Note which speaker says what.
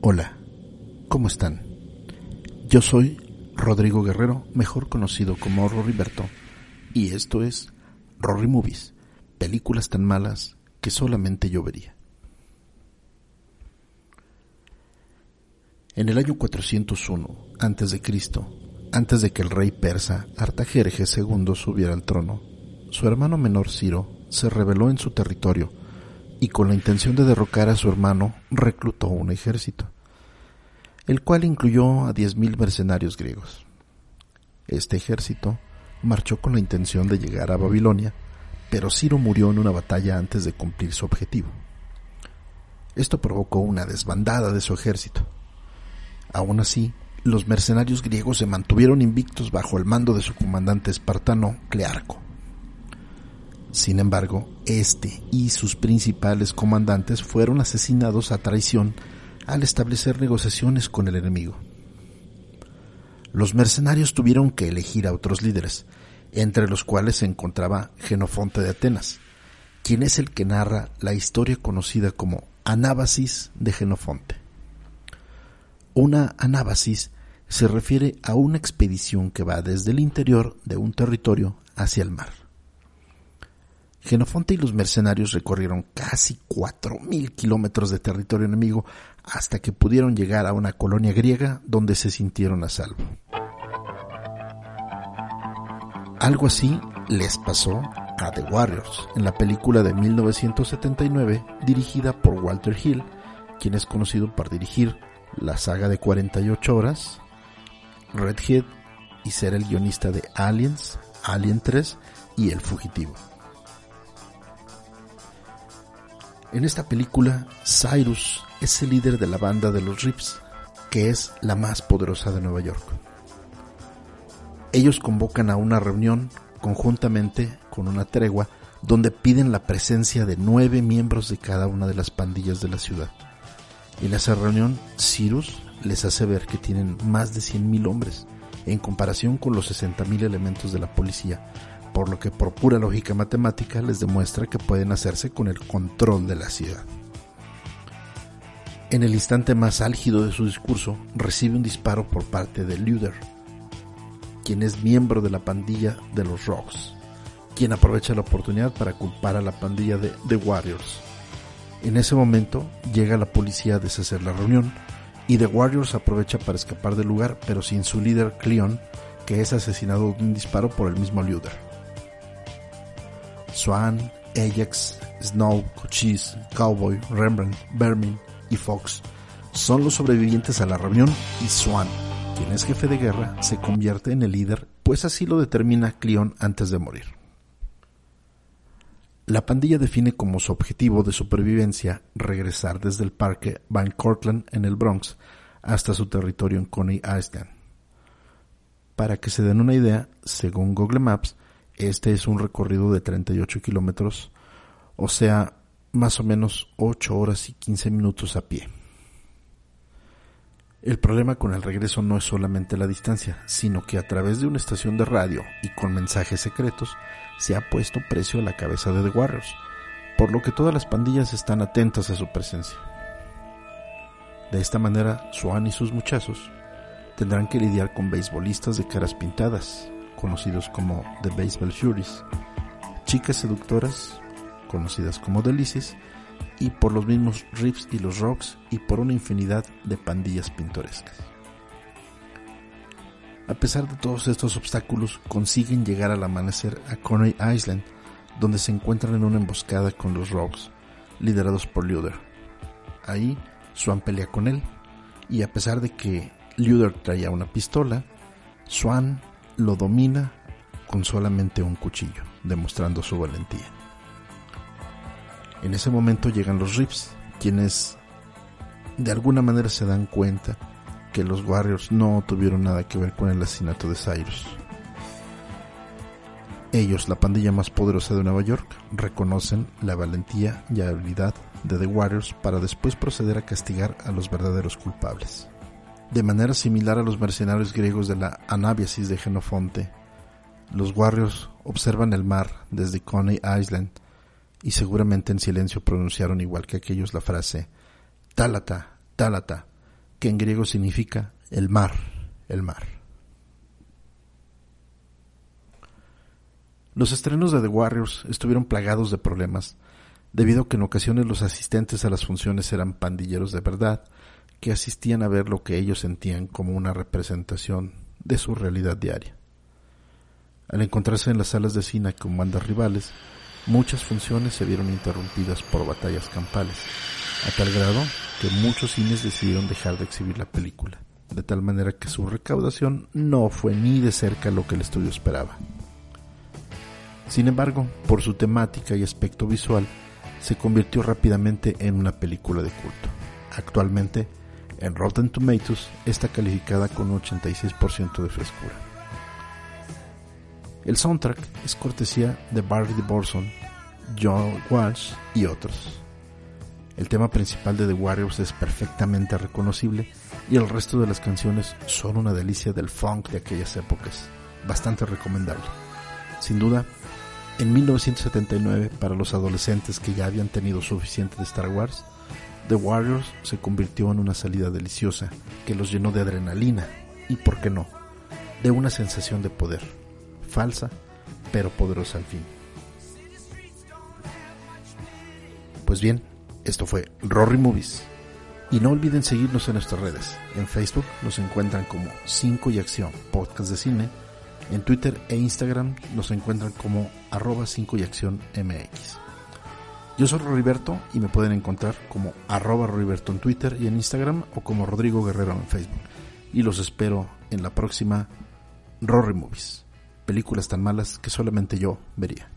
Speaker 1: Hola, ¿cómo están? Yo soy Rodrigo Guerrero, mejor conocido como Roriberto, y esto es Rory Movies, películas tan malas que solamente yo vería. En el año 401 antes de Cristo, antes de que el rey persa Artajerjes II subiera al trono, su hermano menor Ciro se rebeló en su territorio y con la intención de derrocar a su hermano reclutó un ejército, el cual incluyó a 10.000 mercenarios griegos. Este ejército marchó con la intención de llegar a Babilonia, pero Ciro murió en una batalla antes de cumplir su objetivo. Esto provocó una desbandada de su ejército. Aún así, los mercenarios griegos se mantuvieron invictos bajo el mando de su comandante espartano Clearco. Sin embargo, este y sus principales comandantes fueron asesinados a traición al establecer negociaciones con el enemigo. Los mercenarios tuvieron que elegir a otros líderes, entre los cuales se encontraba Genofonte de Atenas, quien es el que narra la historia conocida como Anábasis de Genofonte. Una anábasis se refiere a una expedición que va desde el interior de un territorio hacia el mar. Genofonte y los mercenarios recorrieron casi 4.000 kilómetros de territorio enemigo hasta que pudieron llegar a una colonia griega donde se sintieron a salvo. Algo así les pasó a The Warriors en la película de 1979 dirigida por Walter Hill, quien es conocido por dirigir la saga de 48 horas, Redhead y ser el guionista de Aliens, Alien 3 y El Fugitivo. En esta película, Cyrus es el líder de la banda de los Rips, que es la más poderosa de Nueva York. Ellos convocan a una reunión conjuntamente con una tregua donde piden la presencia de nueve miembros de cada una de las pandillas de la ciudad. En esa reunión, Cyrus les hace ver que tienen más de 100.000 hombres, en comparación con los 60.000 elementos de la policía, por lo que por pura lógica matemática les demuestra que pueden hacerse con el control de la ciudad. En el instante más álgido de su discurso, recibe un disparo por parte de Luder, quien es miembro de la pandilla de los Rocks, quien aprovecha la oportunidad para culpar a la pandilla de The Warriors. En ese momento llega la policía a deshacer la reunión y The Warriors aprovecha para escapar del lugar, pero sin su líder Cleon, que es asesinado de un disparo por el mismo Luder. Swan, Ajax, Snow, Cochise, Cowboy, Rembrandt, Vermin y Fox son los sobrevivientes a la reunión y Swan, quien es jefe de guerra, se convierte en el líder, pues así lo determina Cleon antes de morir. La pandilla define como su objetivo de supervivencia regresar desde el parque Van Cortlandt en el Bronx hasta su territorio en Coney Island. Para que se den una idea, según Google Maps, este es un recorrido de 38 kilómetros, o sea, más o menos 8 horas y 15 minutos a pie. El problema con el regreso no es solamente la distancia, sino que a través de una estación de radio y con mensajes secretos se ha puesto precio a la cabeza de The Warriors, por lo que todas las pandillas están atentas a su presencia. De esta manera, Swan y sus muchachos tendrán que lidiar con beisbolistas de caras pintadas, conocidos como The Baseball Furies, chicas seductoras, conocidas como Delices, y por los mismos Riffs y los Rocks y por una infinidad de pandillas pintorescas. A pesar de todos estos obstáculos, consiguen llegar al amanecer a Coney Island, donde se encuentran en una emboscada con los Rocks, liderados por Luder. Ahí, Swan pelea con él, y a pesar de que Luder traía una pistola, Swan lo domina con solamente un cuchillo, demostrando su valentía. En ese momento llegan los Rips, quienes de alguna manera se dan cuenta que los Warriors no tuvieron nada que ver con el asesinato de Cyrus. Ellos, la pandilla más poderosa de Nueva York, reconocen la valentía y habilidad de The Warriors para después proceder a castigar a los verdaderos culpables. De manera similar a los mercenarios griegos de la Anábiasis de Genofonte, los Warriors observan el mar desde Coney Island y seguramente en silencio pronunciaron igual que aquellos la frase Tálata, Tálata, que en griego significa el mar, el mar. Los estrenos de The Warriors estuvieron plagados de problemas, debido a que en ocasiones los asistentes a las funciones eran pandilleros de verdad, que asistían a ver lo que ellos sentían como una representación de su realidad diaria. Al encontrarse en las salas de cine con bandas rivales, muchas funciones se vieron interrumpidas por batallas campales, a tal grado que muchos cines decidieron dejar de exhibir la película, de tal manera que su recaudación no fue ni de cerca lo que el estudio esperaba. Sin embargo, por su temática y aspecto visual, se convirtió rápidamente en una película de culto. Actualmente, en Rotten Tomatoes está calificada con un 86% de frescura. El soundtrack es cortesía de Barry DeBorson, John Walsh y otros. El tema principal de The Warriors es perfectamente reconocible y el resto de las canciones son una delicia del funk de aquellas épocas, bastante recomendable. Sin duda, en 1979, para los adolescentes que ya habían tenido suficiente de Star Wars, The Warriors se convirtió en una salida deliciosa que los llenó de adrenalina y, por qué no, de una sensación de poder, falsa pero poderosa al fin. Pues bien, esto fue Rory Movies. Y no olviden seguirnos en nuestras redes. En Facebook nos encuentran como 5 y Acción, podcast de cine en Twitter e Instagram nos encuentran como arroba 5 y acción MX. Yo soy Roriberto y me pueden encontrar como arroba Roriberto en Twitter y en Instagram o como Rodrigo Guerrero en Facebook. Y los espero en la próxima Rory Movies. Películas tan malas que solamente yo vería.